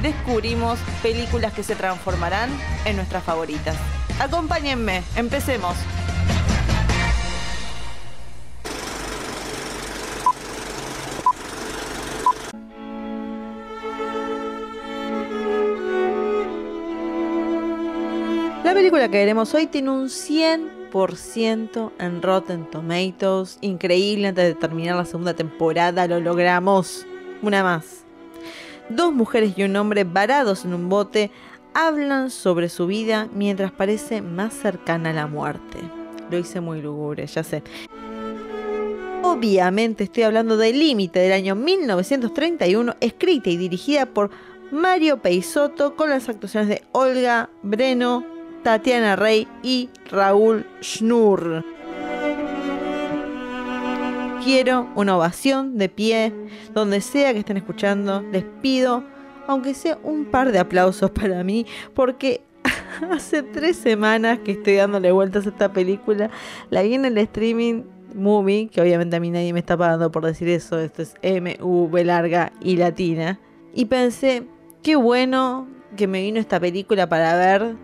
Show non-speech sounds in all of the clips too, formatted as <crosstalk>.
descubrimos películas que se transformarán en nuestras favoritas. Acompáñenme, empecemos. La película que veremos hoy tiene un 100% en Rotten Tomatoes. Increíble, antes de terminar la segunda temporada lo logramos. Una más. Dos mujeres y un hombre varados en un bote hablan sobre su vida mientras parece más cercana a la muerte. Lo hice muy lúgubre, ya sé. Obviamente estoy hablando de Límite del año 1931, escrita y dirigida por Mario Peisoto con las actuaciones de Olga Breno, Tatiana Rey y Raúl Schnur. Quiero una ovación de pie, donde sea que estén escuchando, les pido, aunque sea un par de aplausos <laughs> para mí, porque <laughs> hace tres semanas que estoy dándole vueltas a esta película, la vi en el streaming movie, que obviamente a mí nadie me está pagando por decir eso, esto es M, V larga y latina, y pensé, qué bueno que me vino esta película para ver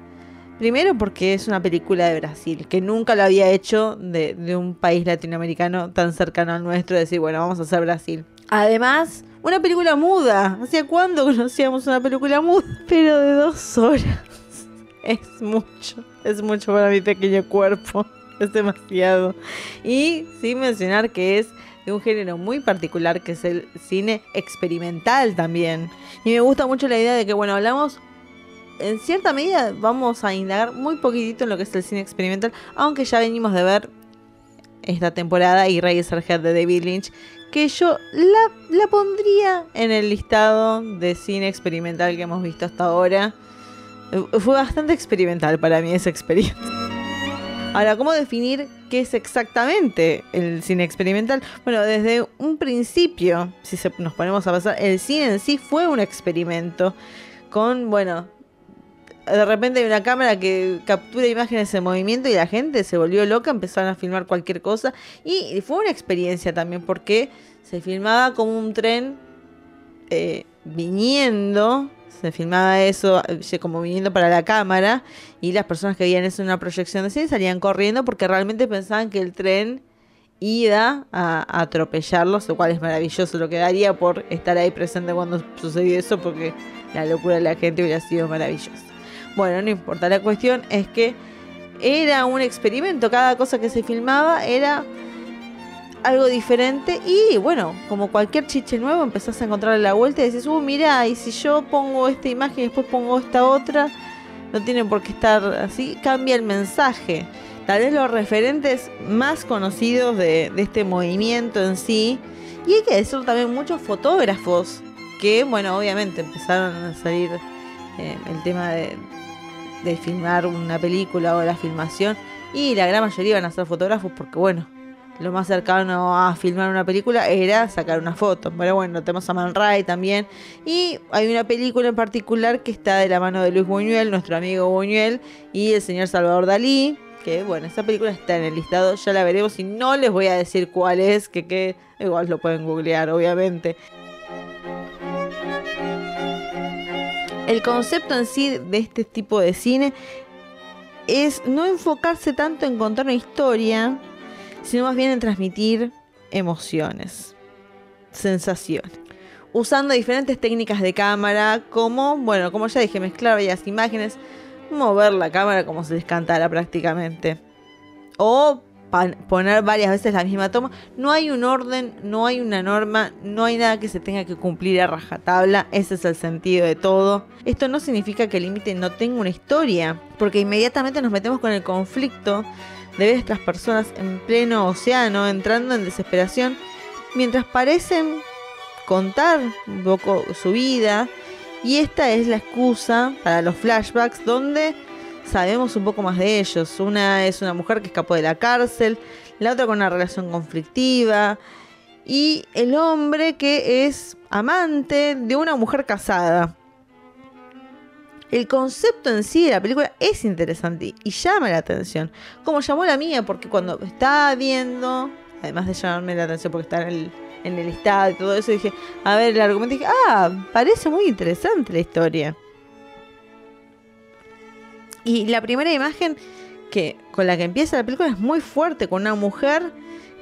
Primero porque es una película de Brasil, que nunca lo había hecho de, un país latinoamericano tan cercano al nuestro, decir, bueno, vamos a hacer Brasil. Además, una película muda. ¿Hacía cuándo conocíamos una película muda? <laughs> Pero de dos horas. <laughs> Es mucho, es mucho para mi pequeño cuerpo. <laughs> Es demasiado. Y sin mencionar que es de un género muy particular que es el cine experimental también. Y me gusta mucho la idea de que, bueno, hablamos en cierta medida vamos a indagar muy poquitito en lo que es el cine experimental, aunque ya venimos de ver esta temporada y Reyes Argent de David Lynch, que yo la, la, pondría en el listado de cine experimental que hemos visto hasta ahora. Fue bastante experimental para mí esa experiencia. Ahora, ¿cómo definir qué es exactamente el cine experimental? Bueno, desde un principio, si nos ponemos a pasar, el cine en sí fue un experimento con, bueno, de repente hay una cámara que captura imágenes en movimiento y la gente se volvió loca, empezaron a filmar cualquier cosa. Y fue una experiencia también porque se filmaba como un tren eh, viniendo, se filmaba eso eh, como viniendo para la cámara y las personas que veían eso en una proyección de cine salían corriendo porque realmente pensaban que el tren iba a, atropellarlos, lo cual es maravilloso lo que daría por estar ahí presente cuando sucedió eso porque la locura de la gente hubiera sido maravillosa. Bueno, no importa, la cuestión es que era un experimento, cada cosa que se filmaba era algo diferente y bueno, como cualquier chiche nuevo empezás a encontrarle la vuelta y decís, uh, mira, y si yo pongo esta imagen y después pongo esta otra, no tienen por qué estar así, cambia el mensaje. Tal vez los referentes más conocidos de, este movimiento en sí, y hay que decir también muchos fotógrafos que, bueno, obviamente empezaron a salir eh, el tema de, de filmar una película o la filmación y la gran mayoría iban a ser fotógrafos porque bueno, lo más cercano a filmar una película era sacar una foto. Pero bueno, tenemos a Man Ray también. Y hay una película en particular que está de la mano de Luis Buñuel, nuestro amigo Buñuel, y el señor Salvador Dalí. Que bueno, esa película está en el listado, ya la veremos y no les voy a decir cuál es, que, que igual lo pueden googlear, obviamente. El concepto en sí de este tipo de cine es no enfocarse tanto en contar una historia, sino más bien en transmitir emociones, sensaciones. Usando diferentes técnicas de cámara, como, bueno, como ya dije, mezclar varias imágenes, mover la cámara como si les cantara prácticamente. O poner varias veces la misma toma. No hay un orden, no hay una norma, no hay nada que se tenga que cumplir a rajatabla. Ese es el sentido de todo. Esto no significa que el límite no tenga una historia, porque inmediatamente nos metemos con el conflicto de ver estas personas en pleno océano, entrando en desesperación, mientras parecen contar un poco su vida Y esta es la excusa para los flashbacks donde sabemos un poco más de ellos. Una es una mujer que escapó de la cárcel, la otra con una relación conflictiva y el hombre que es amante de una mujer casada. El concepto en sí de la película es interesante y llama la atención. Como llamó la mía, porque cuando estaba viendo, además de llamarme la atención porque está en el, en el estado y todo eso, dije, a ver el argumento, dije, ah, parece muy interesante la historia. Y la primera imagen que con la que empieza la película es muy fuerte, con una mujer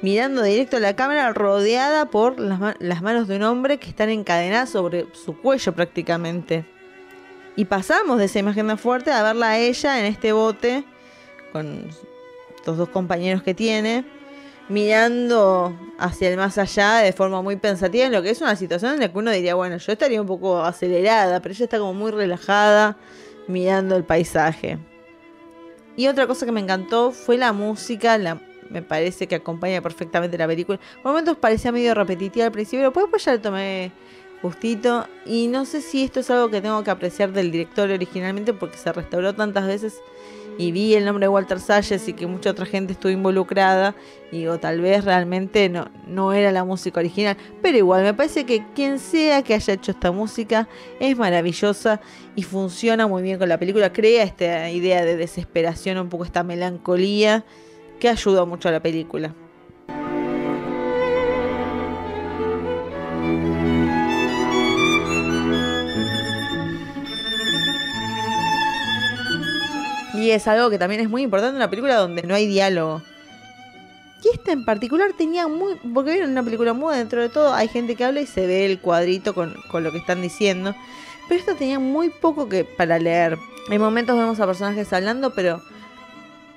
mirando directo a la cámara rodeada por las, las manos de un hombre que están encadenadas sobre su cuello prácticamente. Y pasamos de esa imagen tan fuerte a verla a ella en este bote con los dos compañeros que tiene, mirando hacia el más allá de forma muy pensativa en lo que es una situación en la que uno diría, bueno, yo estaría un poco acelerada, pero ella está como muy relajada mirando el paisaje. Y otra cosa que me encantó fue la música, la, me parece que acompaña perfectamente la película. Por momentos parecía medio repetitiva al principio, pero después ya le tomé justito. Y no sé si esto es algo que tengo que apreciar del director originalmente porque se restauró tantas veces y vi el nombre de Walter Salles y que mucha otra gente estuvo involucrada. Y digo, tal vez realmente no, no era la música original. Pero igual, me parece que quien sea que haya hecho esta música es maravillosa y funciona muy bien con la película. Crea esta idea de desesperación, un poco esta melancolía que ayuda mucho a la película. Y es algo que también es muy importante en una película donde no hay diálogo. Y esta en particular tenía muy. Porque vieron una película muda dentro de todo. Hay gente que habla y se ve el cuadrito con, con lo que están diciendo. Pero esta tenía muy poco que para leer. En momentos vemos a personajes hablando, pero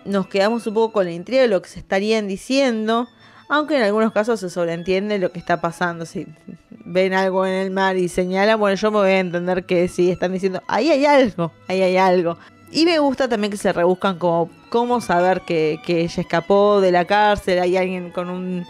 nos quedamos un poco con la intriga de lo que se estarían diciendo. Aunque en algunos casos se sobreentiende lo que está pasando. Si ven algo en el mar y señalan, bueno, yo me voy a entender que sí, están diciendo, ahí hay algo, ahí hay algo. Y me gusta también que se rebuscan como cómo saber que, ella escapó de la cárcel, hay alguien con un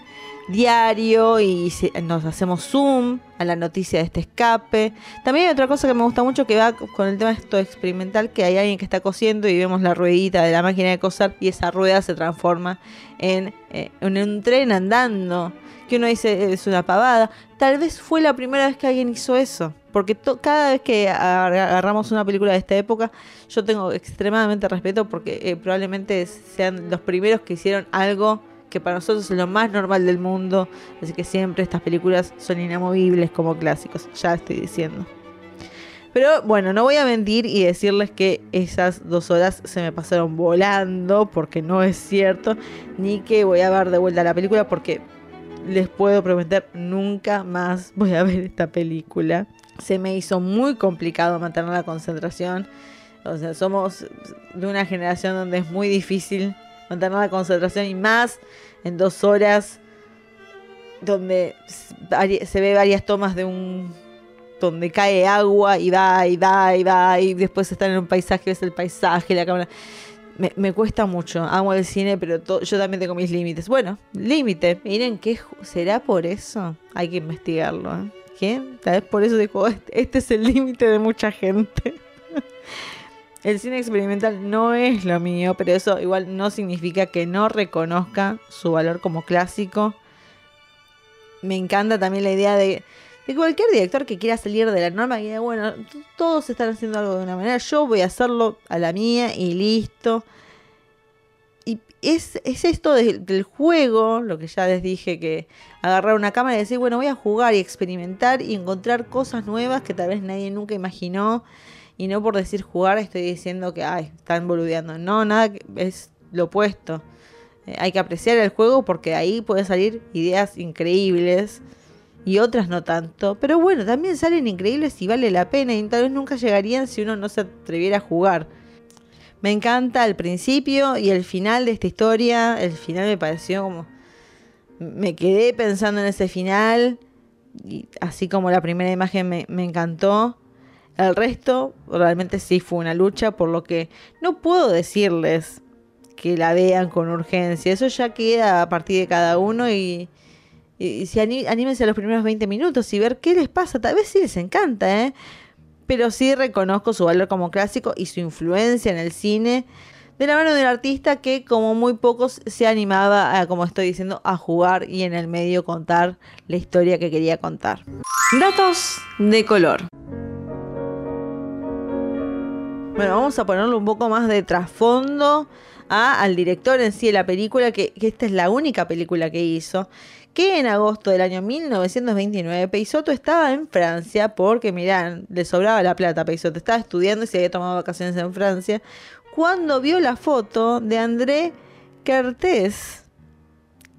diario y nos hacemos zoom a la noticia de este escape. También hay otra cosa que me gusta mucho que va con el tema de esto experimental, que hay alguien que está cosiendo y vemos la ruedita de la máquina de coser y esa rueda se transforma en, eh, en un tren andando, que uno dice es una pavada. Tal vez fue la primera vez que alguien hizo eso. Porque cada vez que agarramos una película de esta época, yo tengo extremadamente respeto porque eh, probablemente sean los primeros que hicieron algo que para nosotros es lo más normal del mundo. Así que siempre estas películas son inamovibles como clásicos, ya estoy diciendo. Pero bueno, no voy a mentir y decirles que esas dos horas se me pasaron volando, porque no es cierto, ni que voy a ver de vuelta la película, porque les puedo prometer, nunca más voy a ver esta película se me hizo muy complicado mantener la concentración. O sea, somos de una generación donde es muy difícil mantener la concentración y más en dos horas donde se ve varias tomas de un donde cae agua y va y va y va y después están en un paisaje, ves el paisaje, la cámara. Me, cuesta mucho, amo el cine, pero yo también tengo mis límites. Bueno, límite, miren qué será por eso, hay que investigarlo. ¿eh? Tal vez por eso dijo, este, este es el límite de mucha gente. <laughs> el cine experimental no es lo mío, pero eso igual no significa que no reconozca su valor como clásico. Me encanta también la idea de, de cualquier director que quiera salir de la norma y bueno, todos están haciendo algo de una manera, yo voy a hacerlo a la mía y listo es, esto del juego, lo que ya les dije, que agarrar una cámara y decir, bueno, voy a jugar y experimentar y encontrar cosas nuevas que tal vez nadie nunca imaginó. Y no por decir jugar estoy diciendo que, ay, están boludeando. No, nada, es lo opuesto. Eh, hay que apreciar el juego porque ahí pueden salir ideas increíbles y otras no tanto. Pero bueno, también salen increíbles y vale la pena y tal vez nunca llegarían si uno no se atreviera a jugar. Me encanta el principio y el final de esta historia. El final me pareció como... Me quedé pensando en ese final. Y así como la primera imagen me, encantó. El resto realmente sí fue una lucha, por lo que no puedo decirles que la vean con urgencia. Eso ya queda a partir de cada uno y, y, si anímense a los primeros 20 minutos y ver qué les pasa. Tal vez sí les encanta, ¿eh? pero sí reconozco su valor como clásico y su influencia en el cine de la mano de un artista que como muy pocos se animaba, a, como estoy diciendo, a jugar y en el medio contar la historia que quería contar. Datos de color. Bueno, vamos a ponerle un poco más de trasfondo al director en sí de la película, que, que esta es la única película que hizo que en agosto del año 1929 Peisoto estaba en Francia porque, mirá, le sobraba la plata a Peisoto, estaba estudiando y se había tomado vacaciones en Francia, cuando vio la foto de André Cartés,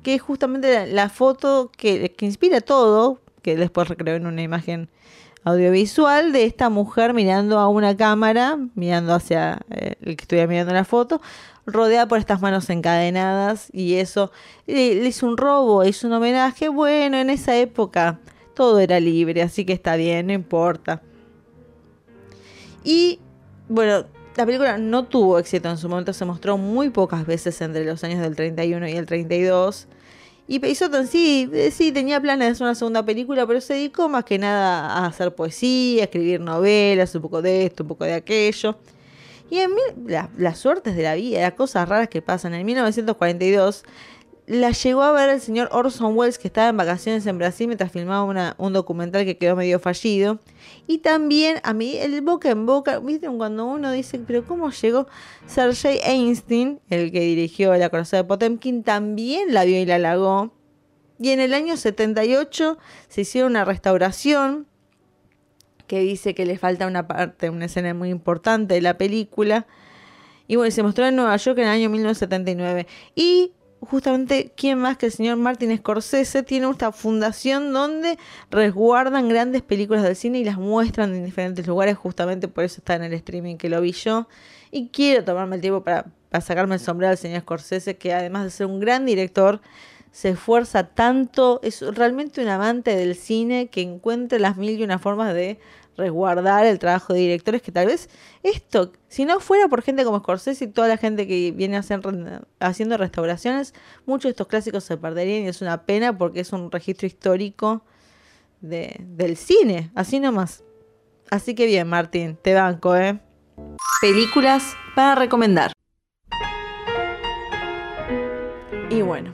que es justamente la, foto que, inspira todo, que después recreó en una imagen audiovisual de esta mujer mirando a una cámara, mirando hacia eh, el que estuviera mirando la foto, rodeada por estas manos encadenadas y eso le, hizo un robo, hizo un homenaje. Bueno, en esa época todo era libre, así que está bien, no importa. Y bueno, la película no tuvo éxito en su momento, se mostró muy pocas veces entre los años del 31 y el 32. Y Peisoto en sí, eh, sí tenía planes de hacer una segunda película, pero se dedicó más que nada a hacer poesía, a escribir novelas, un poco de esto, un poco de aquello. Y en las suertes de la vida, las cosas raras que pasan. En 1942 la llegó a ver el señor Orson Welles que estaba en vacaciones en Brasil mientras filmaba un documental que quedó medio fallido. Y también a mí, el boca en boca, ¿viste? Cuando uno dice, pero ¿cómo llegó Sergei Einstein, el que dirigió La Corazón de Potemkin, también la vio y la halagó. Y en el año 78 se hicieron una restauración que dice que le falta una parte, una escena muy importante de la película. Y bueno, se mostró en Nueva York en el año 1979. Y justamente, ¿quién más que el señor Martin Scorsese tiene esta fundación donde resguardan grandes películas del cine y las muestran en diferentes lugares? Justamente por eso está en el streaming que lo vi yo. Y quiero tomarme el tiempo para, para sacarme el sombrero al señor Scorsese, que además de ser un gran director, se esfuerza tanto, es realmente un amante del cine que encuentra las mil y una formas de resguardar el trabajo de directores que tal vez esto, si no fuera por gente como Scorsese y toda la gente que viene haciendo restauraciones, muchos de estos clásicos se perderían y es una pena porque es un registro histórico de, del cine, así nomás. Así que bien, Martín, te banco, ¿eh? Películas para recomendar. Y bueno,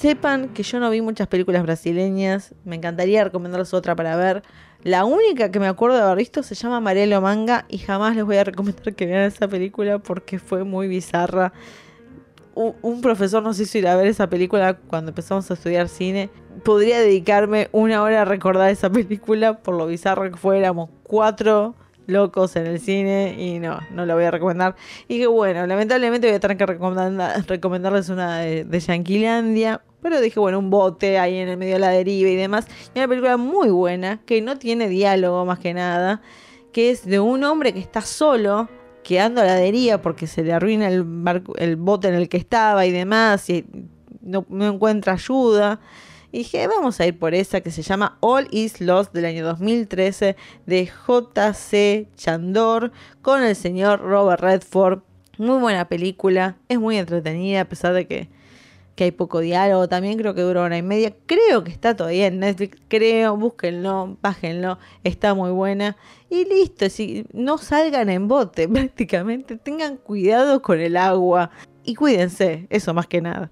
sepan que yo no vi muchas películas brasileñas, me encantaría recomendarles otra para ver. La única que me acuerdo de haber visto se llama Marielo Manga y jamás les voy a recomendar que vean esa película porque fue muy bizarra. Un profesor nos hizo ir a ver esa película cuando empezamos a estudiar cine. Podría dedicarme una hora a recordar esa película por lo bizarra que fue. Éramos cuatro locos en el cine y no, no la voy a recomendar. Y que bueno, lamentablemente voy a tener que recomendarles una de, de Yanquilandia, pero dije, bueno, un bote ahí en el medio de la deriva y demás. Y una película muy buena, que no tiene diálogo más que nada, que es de un hombre que está solo, quedando a la deriva porque se le arruina el, el bote en el que estaba y demás, y no encuentra ayuda. Y dije, vamos a ir por esa que se llama All Is Lost del año 2013 de J.C. Chandor con el señor Robert Redford. Muy buena película, es muy entretenida a pesar de que que hay poco diálogo. También creo que dura una y media. Creo que está todavía en Netflix. Creo, búsquenlo, bájenlo. Está muy buena. Y listo, si no salgan en bote <laughs> prácticamente. Tengan cuidado con el agua. Y cuídense, eso más que nada.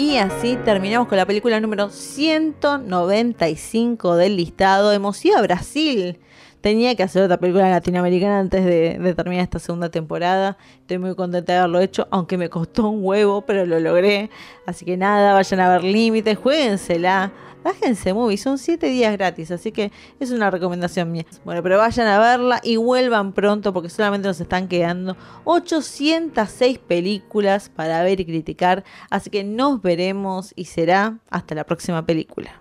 Y así terminamos con la película número 195 del listado. Hemos ido a Brasil tenía que hacer otra película latinoamericana antes de, terminar esta segunda temporada. Estoy muy contenta de haberlo hecho, aunque me costó un huevo, pero lo logré. Así que nada, vayan a ver límites, jueguensela. Bájense movie, son 7 días gratis, así que es una recomendación mía. Bueno, pero vayan a verla y vuelvan pronto porque solamente nos están quedando 806 películas para ver y criticar. Así que nos veremos y será hasta la próxima película.